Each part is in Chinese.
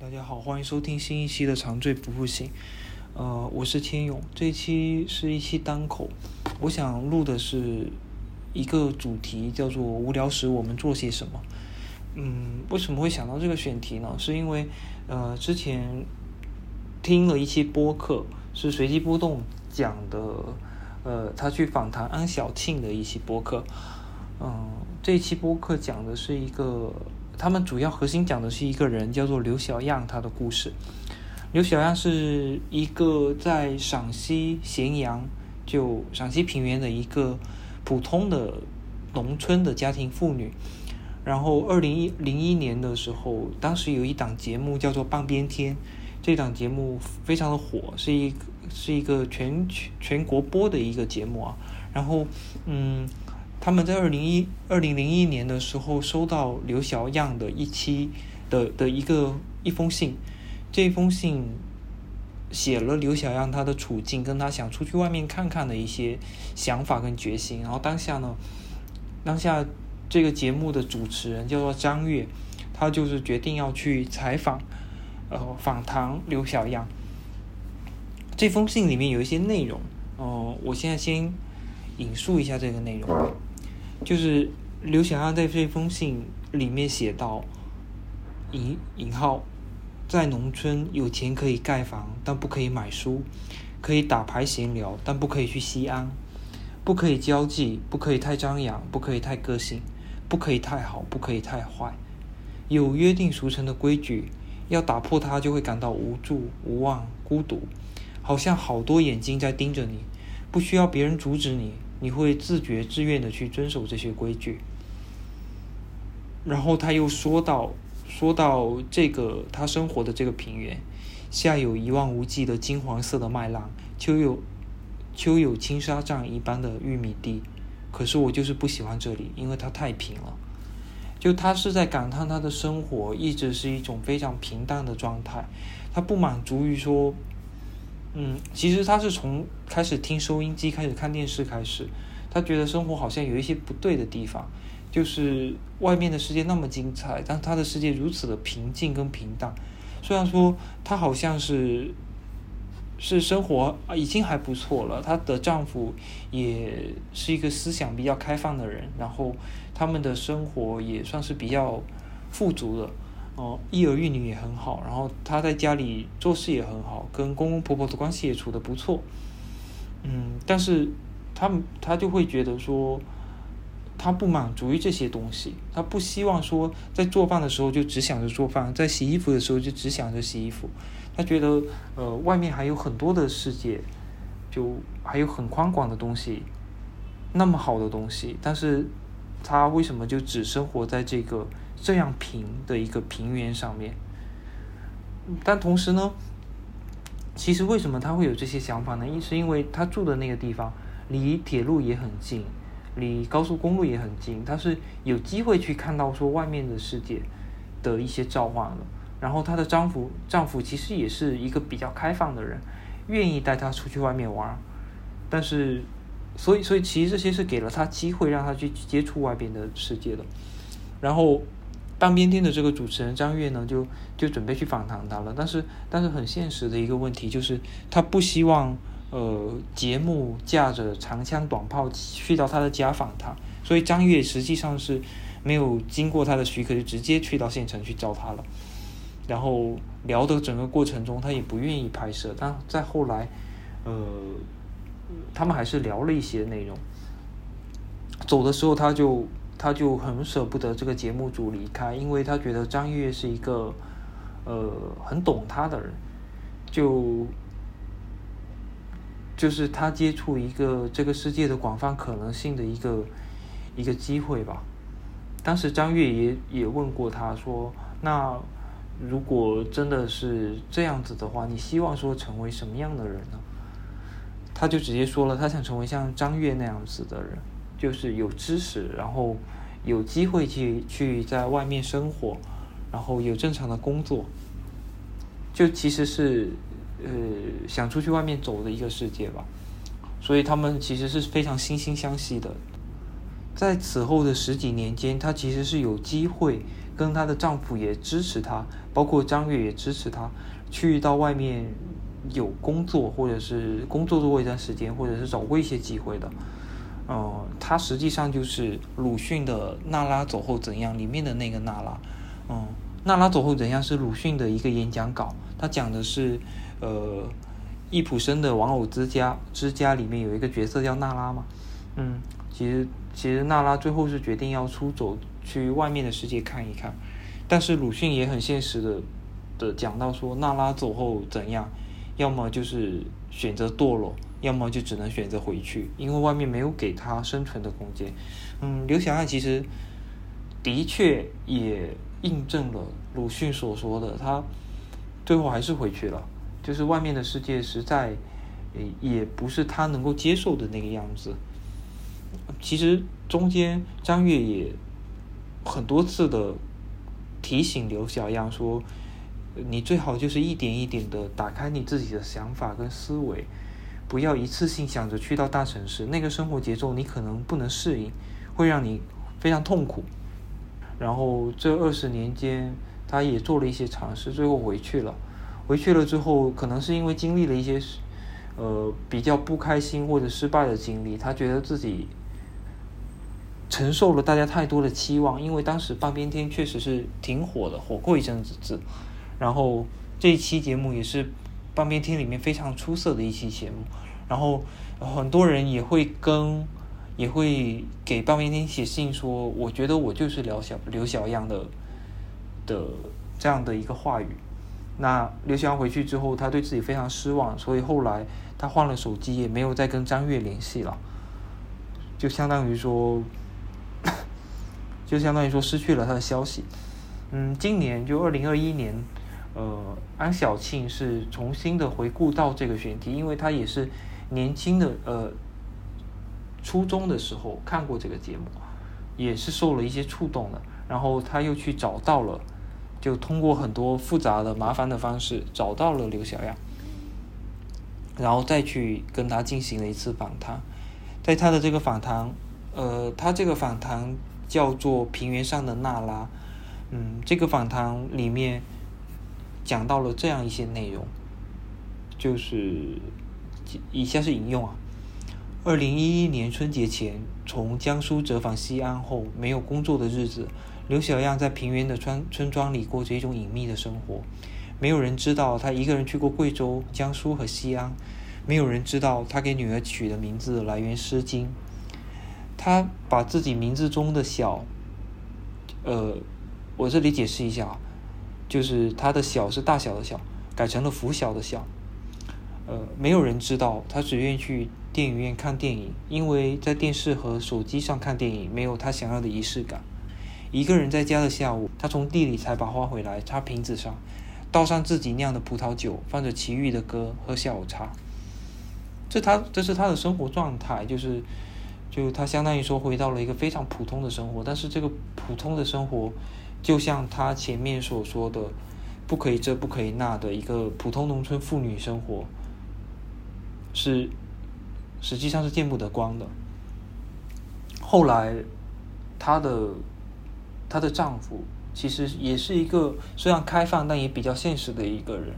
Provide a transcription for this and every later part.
大家好，欢迎收听新一期的长醉不复醒。呃，我是千勇，这一期是一期单口，我想录的是一个主题，叫做“无聊时我们做些什么”。嗯，为什么会想到这个选题呢？是因为呃，之前听了一期播客，是随机波动讲的，呃，他去访谈安小庆的一期播客。嗯，这一期播客讲的是一个。他们主要核心讲的是一个人，叫做刘小样，他的故事。刘小样是一个在陕西咸阳，就陕西平原的一个普通的农村的家庭妇女。然后，二零一零一年的时候，当时有一档节目叫做《半边天》，这档节目非常的火，是一是一个全全全国播的一个节目啊。然后，嗯。他们在二零一二零零一年的时候收到刘小样的一期的的一个一封信，这封信写了刘小样他的处境，跟他想出去外面看看的一些想法跟决心。然后当下呢，当下这个节目的主持人叫做张悦，他就是决定要去采访，呃，访谈刘小样。这封信里面有一些内容，哦，我现在先引述一下这个内容。就是刘小样在这封信里面写到：“引引号，在农村有钱可以盖房，但不可以买书；可以打牌闲聊，但不可以去西安；不可以交际，不可以太张扬，不可以太个性，不可以太好，不可以太坏。有约定俗成的规矩，要打破它就会感到无助、无望、孤独，好像好多眼睛在盯着你，不需要别人阻止你。”你会自觉自愿的去遵守这些规矩，然后他又说到，说到这个他生活的这个平原，下有一望无际的金黄色的麦浪，秋有秋有青纱帐一般的玉米地，可是我就是不喜欢这里，因为它太平了。就他是在感叹他的生活一直是一种非常平淡的状态，他不满足于说。嗯，其实他是从开始听收音机、开始看电视开始，他觉得生活好像有一些不对的地方，就是外面的世界那么精彩，但他的世界如此的平静跟平淡。虽然说他好像是是生活啊已经还不错了，她的丈夫也是一个思想比较开放的人，然后他们的生活也算是比较富足的。哦，一儿一女也很好，然后他在家里做事也很好，跟公公婆婆的关系也处得不错。嗯，但是他他就会觉得说，他不满足于这些东西，他不希望说在做饭的时候就只想着做饭，在洗衣服的时候就只想着洗衣服。他觉得呃，外面还有很多的世界，就还有很宽广的东西，那么好的东西，但是他为什么就只生活在这个？这样平的一个平原上面，但同时呢，其实为什么他会有这些想法呢？一是因为他住的那个地方离铁路也很近，离高速公路也很近，他是有机会去看到说外面的世界的一些召唤的。然后她的丈夫丈夫其实也是一个比较开放的人，愿意带她出去外面玩。但是，所以所以其实这些是给了她机会，让她去接触外边的世界的。然后。半边天的这个主持人张悦呢，就就准备去访谈他了，但是但是很现实的一个问题就是，他不希望呃节目架着长枪短炮去到他的家访他，所以张悦实际上是没有经过他的许可就直接去到县城去找他了，然后聊的整个过程中他也不愿意拍摄，但在后来呃他们还是聊了一些内容，走的时候他就。他就很舍不得这个节目组离开，因为他觉得张悦是一个，呃，很懂他的人，就就是他接触一个这个世界的广泛可能性的一个一个机会吧。当时张悦也也问过他说：“那如果真的是这样子的话，你希望说成为什么样的人呢？”他就直接说了，他想成为像张悦那样子的人。就是有知识，然后有机会去去在外面生活，然后有正常的工作，就其实是呃想出去外面走的一个世界吧。所以他们其实是非常惺惺相惜的。在此后的十几年间，她其实是有机会跟她的丈夫也支持她，包括张月也支持她，去到外面有工作，或者是工作过一段时间，或者是找过一些机会的。呃，他实际上就是鲁迅的《娜拉走后怎样》里面的那个娜拉。嗯，《娜拉走后怎样》是鲁迅的一个演讲稿，他讲的是呃。易卜生的《玩偶之家》之家里面有一个角色叫娜拉嘛，嗯，其实其实娜拉最后是决定要出走去外面的世界看一看，但是鲁迅也很现实的的讲到说，娜拉走后怎样，要么就是选择堕落，要么就只能选择回去，因为外面没有给他生存的空间。嗯，刘小汉其实的确也印证了鲁迅所说的，他最后还是回去了。就是外面的世界实在，也不是他能够接受的那个样子。其实中间张悦也很多次的提醒刘小样说：“你最好就是一点一点的打开你自己的想法跟思维，不要一次性想着去到大城市，那个生活节奏你可能不能适应，会让你非常痛苦。”然后这二十年间，他也做了一些尝试，最后回去了。回去了之后，可能是因为经历了一些，呃，比较不开心或者失败的经历，他觉得自己承受了大家太多的期望。因为当时半边天确实是挺火的，火过一阵子。然后这一期节目也是半边天里面非常出色的一期节目。然后很多人也会跟，也会给半边天写信说，我觉得我就是刘小刘小样的的这样的一个话语。那刘翔回去之后，他对自己非常失望，所以后来他换了手机，也没有再跟张悦联系了，就相当于说，就相当于说失去了他的消息。嗯，今年就二零二一年，呃，安小庆是重新的回顾到这个选题，因为他也是年轻的呃初中的时候看过这个节目，也是受了一些触动的，然后他又去找到了。就通过很多复杂的、麻烦的方式找到了刘小样，然后再去跟他进行了一次访谈。在他的这个访谈，呃，他这个访谈叫做《平原上的娜拉》。嗯，这个访谈里面讲到了这样一些内容，就是以下是引用啊：二零一一年春节前，从江苏折返西安后，没有工作的日子。刘小样在平原的村村庄里过着一种隐秘的生活，没有人知道他一个人去过贵州、江苏和西安，没有人知道他给女儿取的名字来源《诗经》。他把自己名字中的“小”，呃，我这里解释一下，就是他的“小”是大小的“小”，改成了“拂晓”的“晓”。呃，没有人知道他只愿意去电影院看电影，因为在电视和手机上看电影没有他想要的仪式感。一个人在家的下午，他从地里采把花回来，插瓶子上，倒上自己酿的葡萄酒，放着齐豫的歌，喝下午茶。这他这是他的生活状态，就是，就他相当于说回到了一个非常普通的生活。但是这个普通的生活，就像他前面所说的，不可以这不可以那的一个普通农村妇女生活，是实际上是见不得光的。后来，他的。她的丈夫其实也是一个虽然开放但也比较现实的一个人，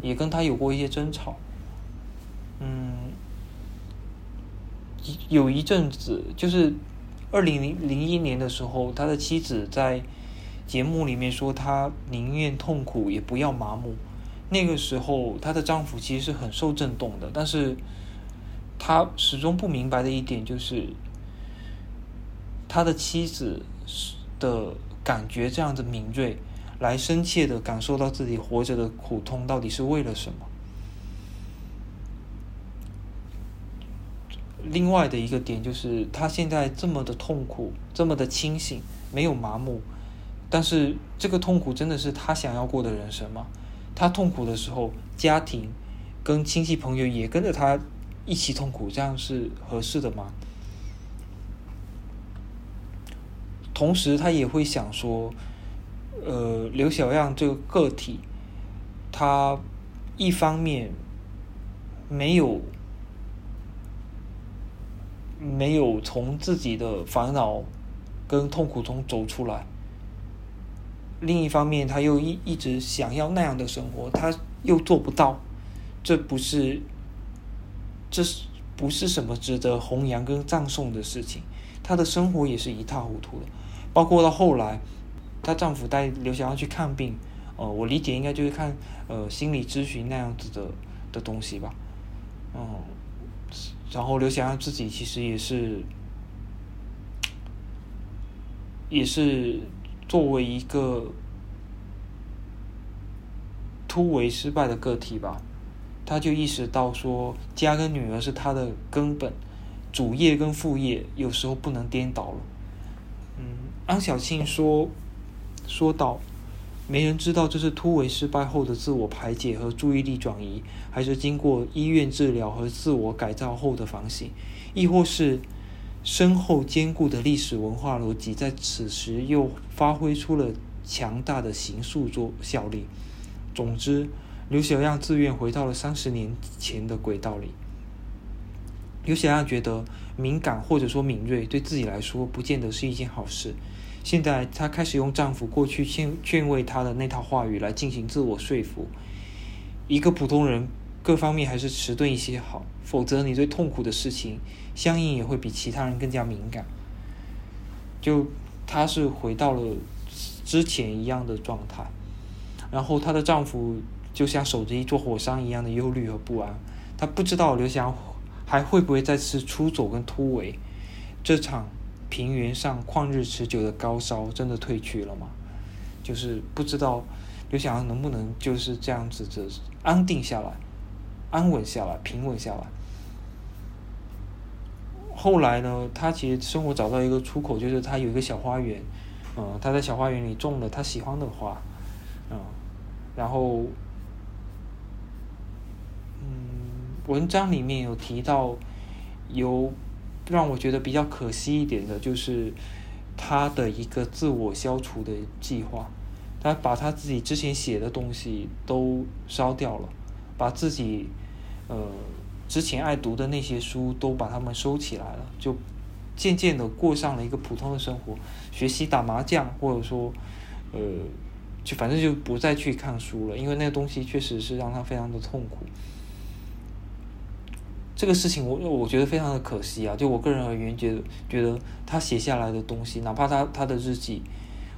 也跟她有过一些争吵。嗯，有一阵子就是二零零零一年的时候，他的妻子在节目里面说，她宁愿痛苦也不要麻木。那个时候，她的丈夫其实是很受震动的，但是他始终不明白的一点就是，他的妻子。的感觉这样子敏锐，来深切的感受到自己活着的苦痛到底是为了什么。另外的一个点就是，他现在这么的痛苦，这么的清醒，没有麻木，但是这个痛苦真的是他想要过的人生吗？他痛苦的时候，家庭跟亲戚朋友也跟着他一起痛苦，这样是合适的吗？同时，他也会想说，呃，刘小样这个个体，他一方面没有没有从自己的烦恼跟痛苦中走出来，另一方面他又一一直想要那样的生活，他又做不到，这不是，这是不是什么值得弘扬跟赞颂的事情？她的生活也是一塌糊涂的，包括到后来，她丈夫带刘小阳去看病，呃，我理解应该就是看呃心理咨询那样子的的东西吧，嗯，然后刘翔自己其实也是，也是作为一个突围失败的个体吧，他就意识到说家跟女儿是他的根本。主业跟副业有时候不能颠倒了。嗯，安小庆说，说到，没人知道这是突围失败后的自我排解和注意力转移，还是经过医院治疗和自我改造后的反省，亦或是深厚坚固的历史文化逻辑在此时又发挥出了强大的形塑作效力。总之，刘小样自愿回到了三十年前的轨道里。刘小样觉得敏感或者说敏锐对自己来说不见得是一件好事。现在她开始用丈夫过去劝劝慰她的那套话语来进行自我说服。一个普通人各方面还是迟钝一些好，否则你对痛苦的事情相应也会比其他人更加敏感。就她是回到了之前一样的状态，然后她的丈夫就像守着一座火山一样的忧虑和不安。他不知道刘翔。还会不会再次出走跟突围？这场平原上旷日持久的高烧真的退去了吗？就是不知道刘翔能不能就是这样子的安定下来、安稳下来、平稳下来。后来呢，他其实生活找到一个出口，就是他有一个小花园，嗯，他在小花园里种了他喜欢的花，嗯，然后。嗯文章里面有提到，有让我觉得比较可惜一点的，就是他的一个自我消除的计划。他把他自己之前写的东西都烧掉了，把自己呃之前爱读的那些书都把它们收起来了，就渐渐的过上了一个普通的生活，学习打麻将，或者说呃，就反正就不再去看书了，因为那个东西确实是让他非常的痛苦。这个事情我我觉得非常的可惜啊！就我个人而言，觉得觉得他写下来的东西，哪怕他他的日记，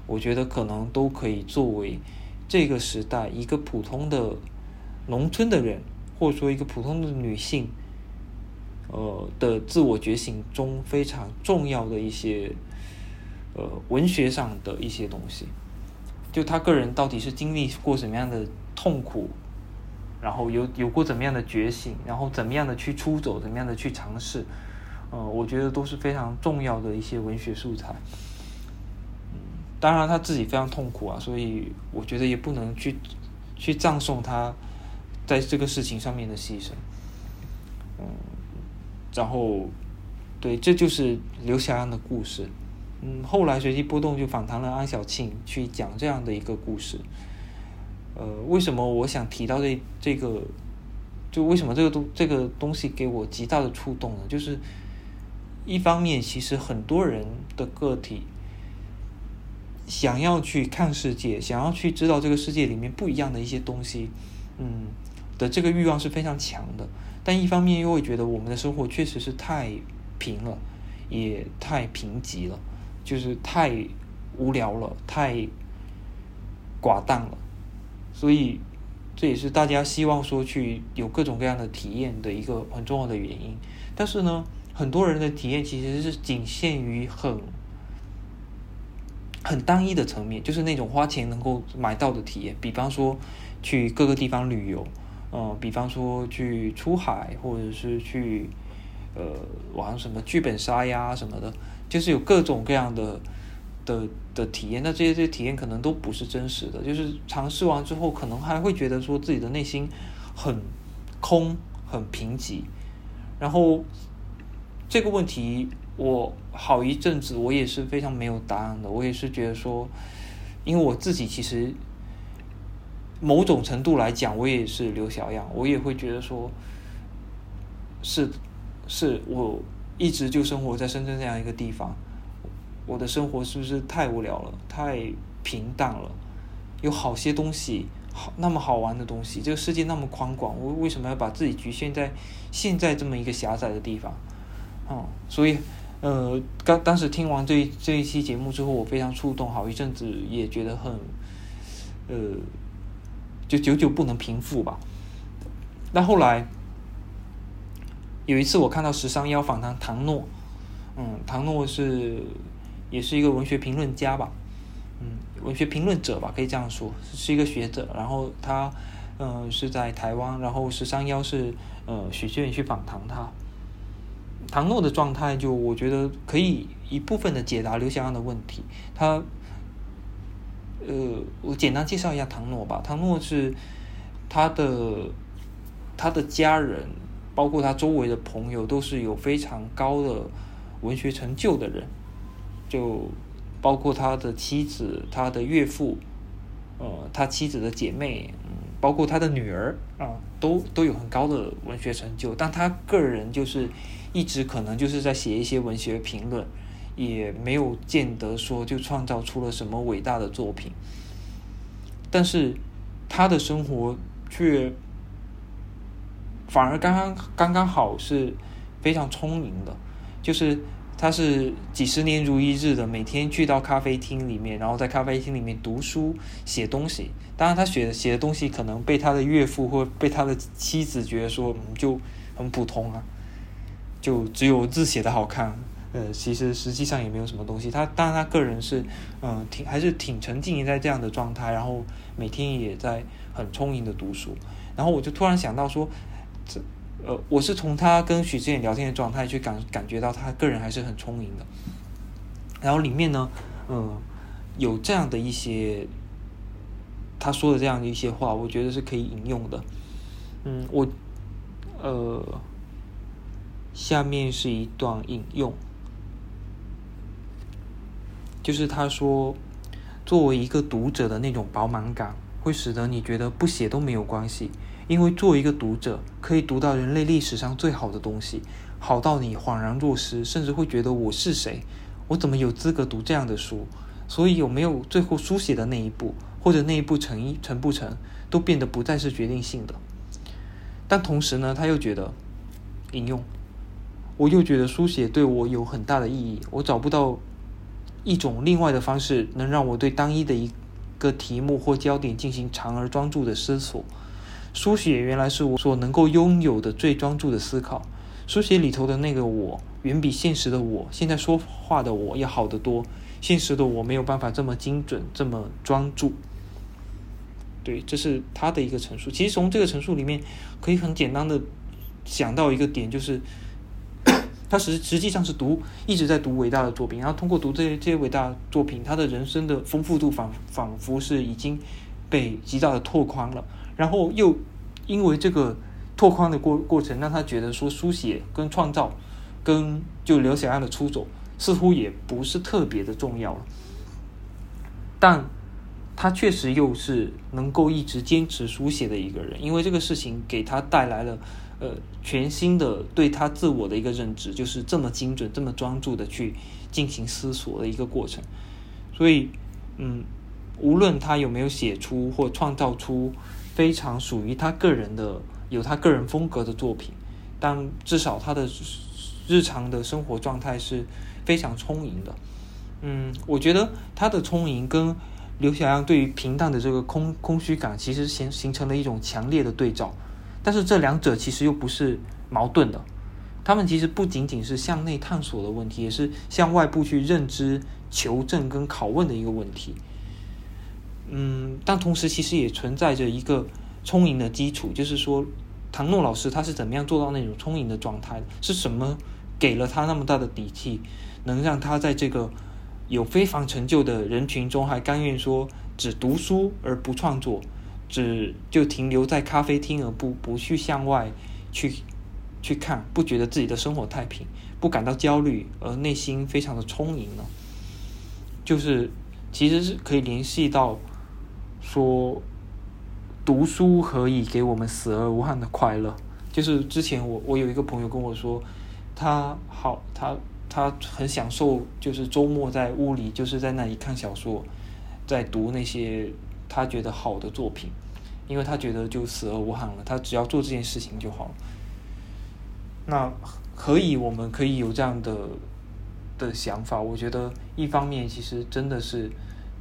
我觉得可能都可以作为这个时代一个普通的农村的人，或者说一个普通的女性，呃的自我觉醒中非常重要的一些呃文学上的一些东西。就他个人到底是经历过什么样的痛苦？然后有有过怎么样的觉醒，然后怎么样的去出走，怎么样的去尝试，呃，我觉得都是非常重要的一些文学素材。嗯，当然他自己非常痛苦啊，所以我觉得也不能去去葬送他在这个事情上面的牺牲。嗯，然后对，这就是刘小样的故事。嗯，后来随机波动就访谈了安小庆，去讲这样的一个故事。呃，为什么我想提到这这个？就为什么这个东这个东西给我极大的触动呢？就是一方面，其实很多人的个体想要去看世界，想要去知道这个世界里面不一样的一些东西，嗯，的这个欲望是非常强的。但一方面又会觉得我们的生活确实是太平了，也太贫瘠了，就是太无聊了，太寡淡了。所以，这也是大家希望说去有各种各样的体验的一个很重要的原因。但是呢，很多人的体验其实是仅限于很很单一的层面，就是那种花钱能够买到的体验。比方说去各个地方旅游，呃，比方说去出海，或者是去呃玩什么剧本杀呀什么的，就是有各种各样的。的的体验，那这些这些体验可能都不是真实的，就是尝试完之后，可能还会觉得说自己的内心很空、很贫瘠。然后这个问题，我好一阵子我也是非常没有答案的。我也是觉得说，因为我自己其实某种程度来讲，我也是刘小样，我也会觉得说，是是我一直就生活在深圳这样一个地方。我的生活是不是太无聊了，太平淡了？有好些东西，好那么好玩的东西，这个世界那么宽广，我为什么要把自己局限在现在这么一个狭窄的地方？哦，所以，呃，刚当时听完这这一期节目之后，我非常触动，好一阵子也觉得很，呃，就久久不能平复吧。但后来有一次，我看到十三幺访谈唐诺，嗯，唐诺是也是一个文学评论家吧，嗯，文学评论者吧，可以这样说，是一个学者。然后他，嗯，是在台湾，然后十三幺是呃许志远去访谈他。唐诺的状态，就我觉得可以一部分的解答刘翔阳的问题。他，呃，我简单介绍一下唐诺吧。唐诺是他的他的家人，包括他周围的朋友，都是有非常高的文学成就的人。就包括他的妻子、他的岳父，呃，他妻子的姐妹，嗯，包括他的女儿啊，都都有很高的文学成就。但他个人就是。一直可能就是在写一些文学评论，也没有见得说就创造出了什么伟大的作品。但是他的生活却反而刚刚刚刚好是非常聪明的，就是他是几十年如一日的，每天去到咖啡厅里面，然后在咖啡厅里面读书写东西。当然，他写的写的东西可能被他的岳父或被他的妻子觉得说，嗯，就很普通啊。就只有字写的好看，呃，其实实际上也没有什么东西。他当然他个人是，嗯，挺还是挺沉浸在这样的状态，然后每天也在很充盈的读书。然后我就突然想到说，这呃，我是从他跟许志远聊天的状态去感感觉到他个人还是很充盈的。然后里面呢，嗯，有这样的一些他说的这样的一些话，我觉得是可以引用的。嗯，我呃。下面是一段引用，就是他说：“作为一个读者的那种饱满感，会使得你觉得不写都没有关系，因为作为一个读者，可以读到人类历史上最好的东西，好到你恍然若失，甚至会觉得我是谁，我怎么有资格读这样的书？所以有没有最后书写的那一步，或者那一步成一成不成，都变得不再是决定性的。但同时呢，他又觉得，引用。”我又觉得书写对我有很大的意义。我找不到一种另外的方式能让我对单一的一个题目或焦点进行长而专注的思索。书写原来是我所能够拥有的最专注的思考。书写里头的那个我，远比现实的我，现在说话的我要好得多。现实的我没有办法这么精准，这么专注。对，这是他的一个陈述。其实从这个陈述里面，可以很简单的想到一个点，就是。他实实际上是读一直在读伟大的作品，然后通过读这些这些伟大的作品，他的人生的丰富度仿仿佛是已经被极大的拓宽了。然后又因为这个拓宽的过过程，让他觉得说书写跟创造跟就刘小样的出走似乎也不是特别的重要了。但他确实又是能够一直坚持书写的一个人，因为这个事情给他带来了。呃，全新的对他自我的一个认知，就是这么精准、这么专注的去进行思索的一个过程。所以，嗯，无论他有没有写出或创造出非常属于他个人的、有他个人风格的作品，但至少他的日常的生活状态是非常充盈的。嗯，我觉得他的充盈跟刘小阳对于平淡的这个空空虚感，其实形形成了一种强烈的对照。但是这两者其实又不是矛盾的，他们其实不仅仅是向内探索的问题，也是向外部去认知、求证跟拷问的一个问题。嗯，但同时其实也存在着一个充盈的基础，就是说，唐诺老师他是怎么样做到那种充盈的状态？是什么给了他那么大的底气，能让他在这个有非凡成就的人群中，还甘愿说只读书而不创作？只就停留在咖啡厅而不不去向外去去看，不觉得自己的生活太平，不感到焦虑，而内心非常的充盈呢？就是其实是可以联系到说，读书可以给我们死而无憾的快乐。就是之前我我有一个朋友跟我说，他好他他很享受，就是周末在屋里就是在那里看小说，在读那些。他觉得好的作品，因为他觉得就死而无憾了，他只要做这件事情就好了。那可以，我们可以有这样的的想法。我觉得一方面其实真的是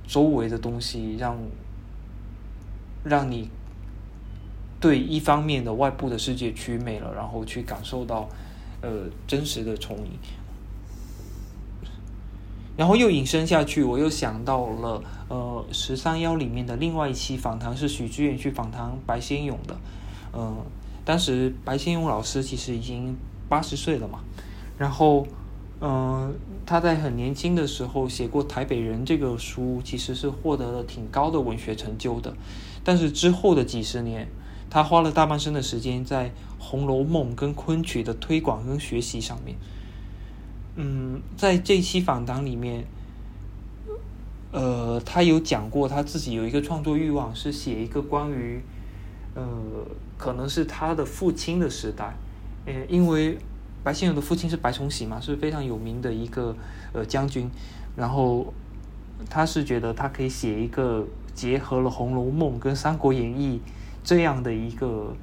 周围的东西让让你对一方面的外部的世界趋美了，然后去感受到呃真实的重影。然后又引申下去，我又想到了呃十三幺里面的另外一期访谈是许志远去访谈白先勇的，嗯。当时白先勇老师其实已经八十岁了嘛，然后，嗯，他在很年轻的时候写过《台北人》这个书，其实是获得了挺高的文学成就的。但是之后的几十年，他花了大半生的时间在《红楼梦》跟昆曲的推广跟学习上面。嗯，在这期访谈里面，呃，他有讲过他自己有一个创作欲望，是写一个关于。呃，可能是他的父亲的时代，呃，因为白先勇的父亲是白崇禧嘛，是非常有名的一个呃将军，然后他是觉得他可以写一个结合了《红楼梦》跟《三国演义》这样的一个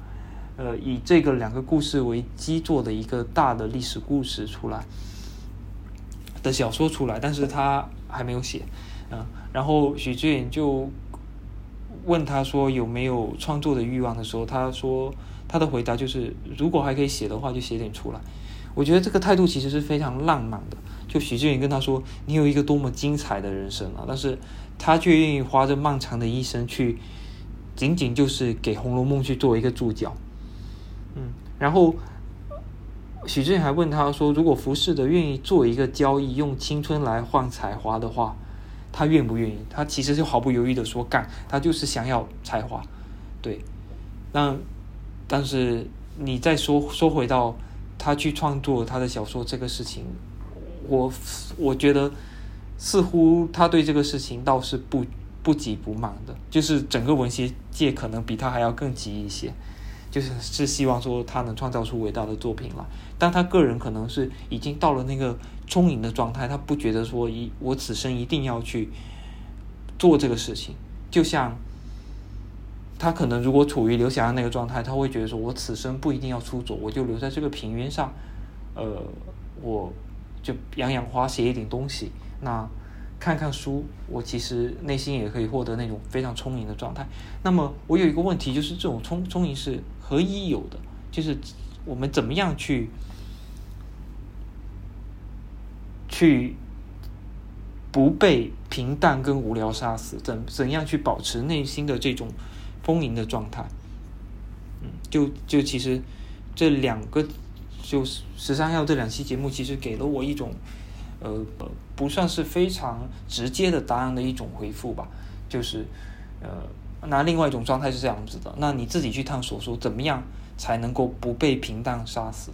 呃以这个两个故事为基座的一个大的历史故事出来的小说出来，但是他还没有写，嗯，然后许志远就。问他说有没有创作的欲望的时候，他说他的回答就是如果还可以写的话，就写点出来。我觉得这个态度其实是非常浪漫的。就许志远跟他说：“你有一个多么精彩的人生啊！”但是他却愿意花这漫长的一生去，仅仅就是给《红楼梦》去做一个注脚。嗯，然后许志远还问他说：“如果浮士德愿意做一个交易，用青春来换才华的话？”他愿不愿意？他其实就毫不犹豫的说干，他就是想要才华，对。那但是你再说说回到他去创作他的小说这个事情，我我觉得似乎他对这个事情倒是不不急不慢的，就是整个文学界可能比他还要更急一些。就是是希望说他能创造出伟大的作品来，但他个人可能是已经到了那个充盈的状态，他不觉得说一我此生一定要去做这个事情。就像他可能如果处于刘翔的那个状态，他会觉得说我此生不一定要出走，我就留在这个平原上，呃，我就养养花，写一点东西。那。看看书，我其实内心也可以获得那种非常充盈的状态。那么我有一个问题，就是这种充充盈是可以有的？就是我们怎么样去去不被平淡跟无聊杀死？怎怎样去保持内心的这种丰盈的状态？嗯，就就其实这两个就是十三号这两期节目，其实给了我一种。呃，不算是非常直接的答案的一种回复吧，就是，呃，那另外一种状态是这样子的，那你自己去探索说怎么样才能够不被平淡杀死，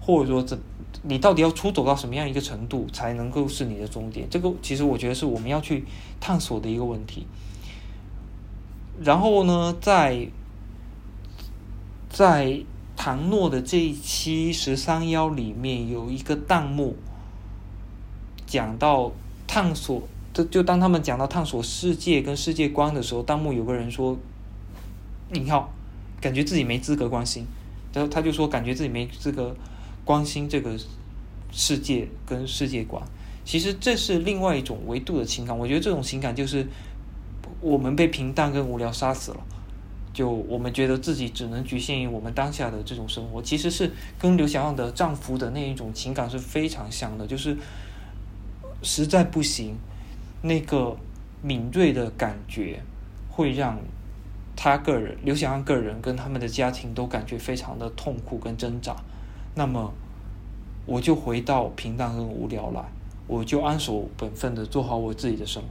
或者说怎你到底要出走到什么样一个程度才能够是你的终点？这个其实我觉得是我们要去探索的一个问题。然后呢，在在唐诺的这一期十三幺里面有一个弹幕。讲到探索，就当他们讲到探索世界跟世界观的时候，弹幕有个人说：“你好，感觉自己没资格关心。”然后他就说：“感觉自己没资格关心这个世界跟世界观。”其实这是另外一种维度的情感。我觉得这种情感就是我们被平淡跟无聊杀死了，就我们觉得自己只能局限于我们当下的这种生活。其实是跟刘小样的丈夫的那一种情感是非常像的，就是。实在不行，那个敏锐的感觉会让他个人刘翔安个人跟他们的家庭都感觉非常的痛苦跟挣扎。那么，我就回到平淡跟无聊来，我就安守本分的做好我自己的生活。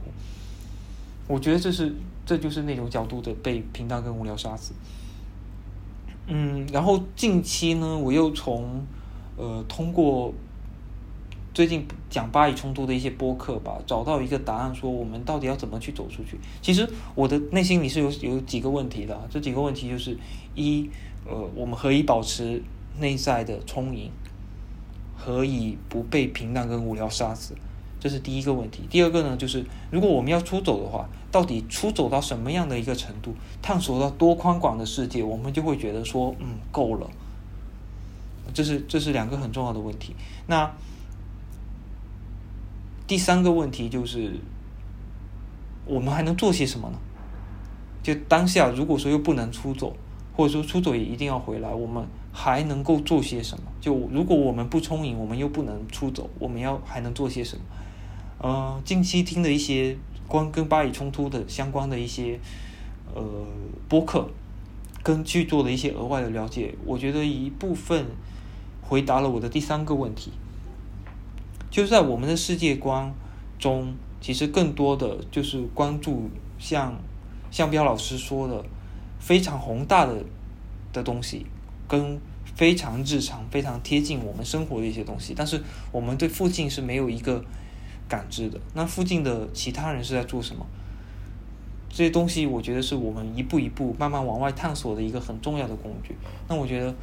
我觉得这是这就是那种角度的被平淡跟无聊杀死。嗯，然后近期呢，我又从呃通过。最近讲巴以冲突的一些播客吧，找到一个答案，说我们到底要怎么去走出去？其实我的内心里是有有几个问题的，这几个问题就是：一，呃，我们何以保持内在的充盈？何以不被平淡跟无聊杀死？这是第一个问题。第二个呢，就是如果我们要出走的话，到底出走到什么样的一个程度，探索到多宽广的世界，我们就会觉得说，嗯，够了。这是这是两个很重要的问题。那第三个问题就是，我们还能做些什么呢？就当下，如果说又不能出走，或者说出走也一定要回来，我们还能够做些什么？就如果我们不充盈，我们又不能出走，我们要还能做些什么？呃，近期听的一些关跟巴以冲突的相关的一些呃播客，跟去做的一些额外的了解，我觉得一部分回答了我的第三个问题，就是在我们的世界观中，其实更多的就是关注像像彪老师说的非常宏大的的东西，跟非常日常、非常贴近我们生活的一些东西，但是我们对附近是没有一个。感知的那附近的其他人是在做什么？这些东西我觉得是我们一步一步慢慢往外探索的一个很重要的工具。那我觉得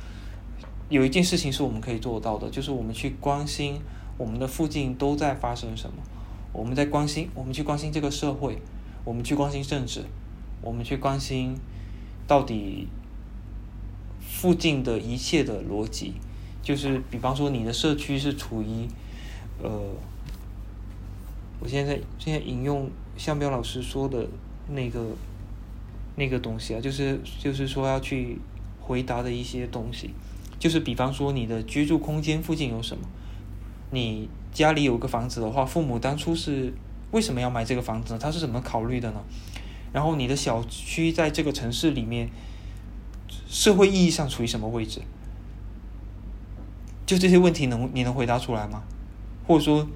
有一件事情是我们可以做到的，就是我们去关心我们的附近都在发生什么。我们在关心，我们去关心这个社会，我们去关心政治，我们去关心到底附近的一切的逻辑。就是比方说，你的社区是处于呃。我现在现在引用向彪老师说的那个那个东西啊，就是就是说要去回答的一些东西，就是比方说你的居住空间附近有什么？你家里有个房子的话，父母当初是为什么要买这个房子呢？他是怎么考虑的呢？然后你的小区在这个城市里面，社会意义上处于什么位置？就这些问题能你能回答出来吗？或者说？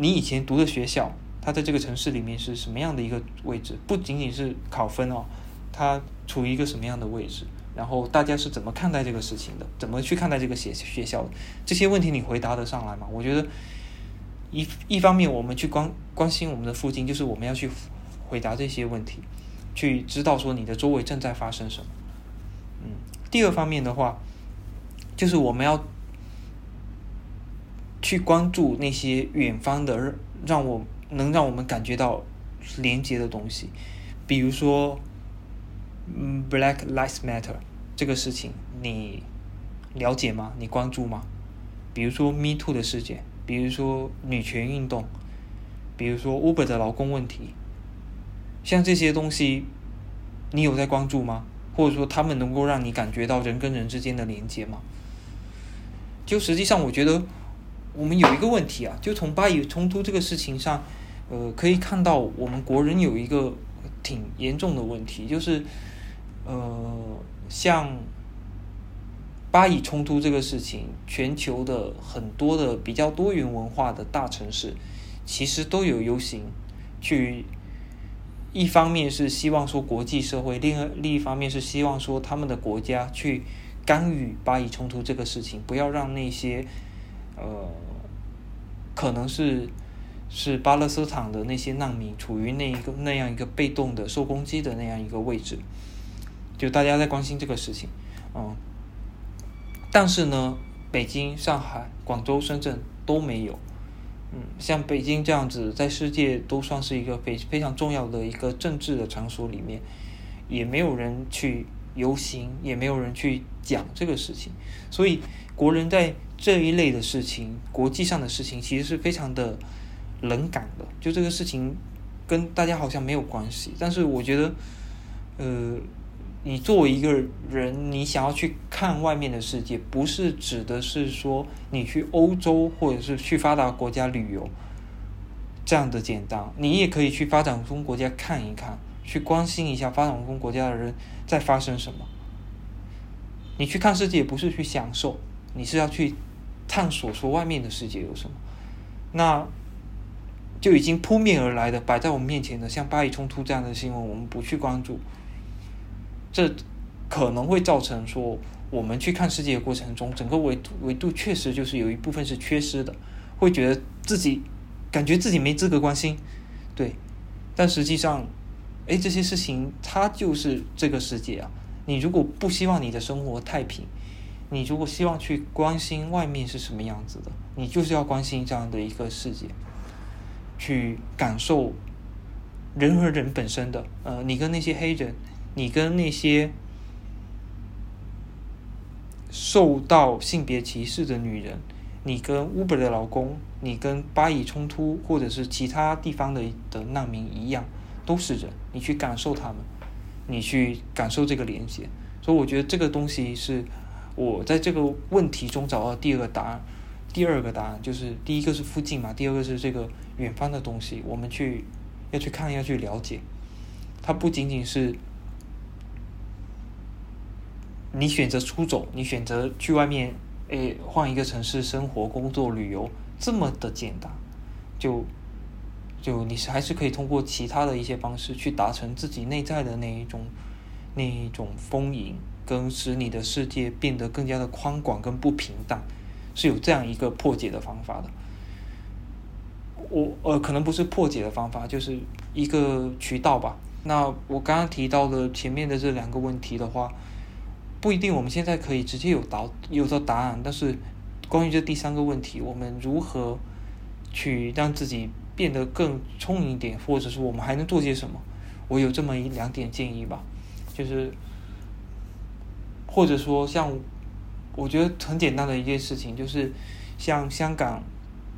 你以前读的学校，它在这个城市里面是什么样的一个位置？不仅仅是考分哦，它处于一个什么样的位置？然后大家是怎么看待这个事情的？怎么去看待这个学学校的？这些问题你回答得上来吗？我觉得一一方面我们去关关心我们的附近，就是我们要去回答这些问题，去知道说你的周围正在发生什么。嗯，第二方面的话，就是我们要。去关注那些远方的，让我能让我们感觉到连接的东西，比如说，嗯，Black Lives Matter 这个事情，你了解吗？你关注吗？比如说 Me Too 的事件，比如说女权运动，比如说 Uber 的劳工问题，像这些东西，你有在关注吗？或者说他们能够让你感觉到人跟人之间的连接吗？就实际上，我觉得。我们有一个问题啊，就从巴以冲突这个事情上，呃，可以看到我们国人有一个挺严重的问题，就是，呃，像巴以冲突这个事情，全球的很多的比较多元文化的大城市，其实都有游行，去，一方面是希望说国际社会，另另一方面是希望说他们的国家去干预巴以冲突这个事情，不要让那些，呃。可能是是巴勒斯坦的那些难民处于那一个那样一个被动的受攻击的那样一个位置，就大家在关心这个事情，嗯，但是呢，北京、上海、广州、深圳都没有，嗯，像北京这样子，在世界都算是一个非非常重要的一个政治的场所里面，也没有人去游行，也没有人去讲这个事情，所以国人在。这一类的事情，国际上的事情，其实是非常的冷感的。就这个事情，跟大家好像没有关系。但是我觉得，呃，你作为一个人，你想要去看外面的世界，不是指的是说你去欧洲或者是去发达国家旅游这样的简单。你也可以去发展中国家看一看，去关心一下发展中国家的人在发生什么。你去看世界，不是去享受，你是要去。探索说外面的世界有什么，那就已经扑面而来的摆在我们面前的，像巴以冲突这样的新闻，我们不去关注，这可能会造成说我们去看世界的过程中，整个维度维度确实就是有一部分是缺失的，会觉得自己感觉自己没资格关心，对，但实际上，哎，这些事情它就是这个世界啊，你如果不希望你的生活太平。你如果希望去关心外面是什么样子的，你就是要关心这样的一个世界。去感受人和人本身的，呃，你跟那些黑人，你跟那些受到性别歧视的女人，你跟 Uber 的老公，你跟巴以冲突或者是其他地方的的难民一样，都是人，你去感受他们，你去感受这个连接，所以我觉得这个东西是我在这个问题中找到第二个答案。第二个答案就是第一个是附近嘛，第二个是这个远方的东西，我们去要去看，要去了解。它不仅仅是你选择出走，你选择去外面，诶，换一个城市生活、工作、旅游这么的简单，就就你还是可以通过其他的一些方式去达成自己内在的那一种那一种丰盈，跟使你的世界变得更加的宽广跟不平淡。是有这样一个破解的方法的，我呃可能不是破解的方法，就是一个渠道吧。那我刚刚提到的前面的这两个问题的话，不一定我们现在可以直接有答有到答案，但是关于这第三个问题，我们如何去让自己变得更聪明一点，或者是我们还能做些什么？我有这么一两点建议吧，就是或者说像。我觉得很简单的一件事情，就是像香港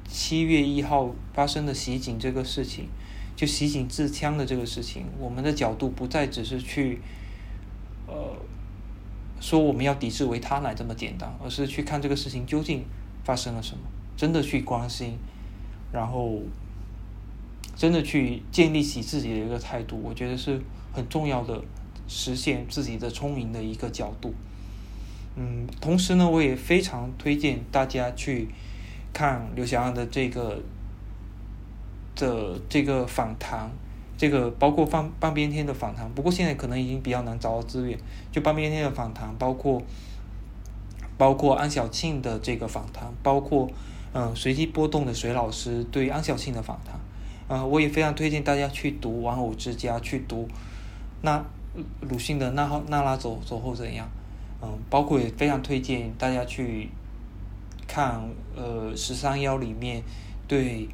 七月一号发生的袭警这个事情，就袭警自枪的这个事情，我们的角度不再只是去，呃，说我们要抵制维他奶这么简单，而是去看这个事情究竟发生了什么，真的去关心，然后真的去建立起自己的一个态度，我觉得是很重要的，实现自己的聪明的一个角度。嗯，同时呢，我也非常推荐大家去看刘翔的这个的这个访谈，这个包括半半边天的访谈。不过现在可能已经比较难找到资源，就半边天的访谈，包括包括安小庆的这个访谈，包括嗯随机波动的水老师对安小庆的访谈。嗯，我也非常推荐大家去读《玩偶之家》，去读那鲁迅的《那好那拉走走后怎样》。嗯，包括也非常推荐大家去看呃十三幺里面对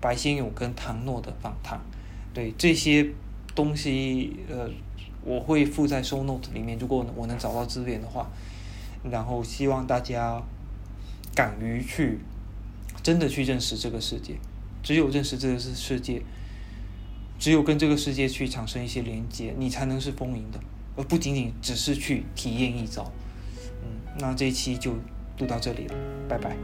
白先勇跟唐诺的访谈，对这些东西呃我会附在 show note 里面，如果我能找到资源的话，然后希望大家敢于去真的去认识这个世界，只有认识这个世世界，只有跟这个世界去产生一些连接，你才能是丰盈的。而不仅仅只是去体验一遭，嗯，那这一期就录到这里了，拜拜。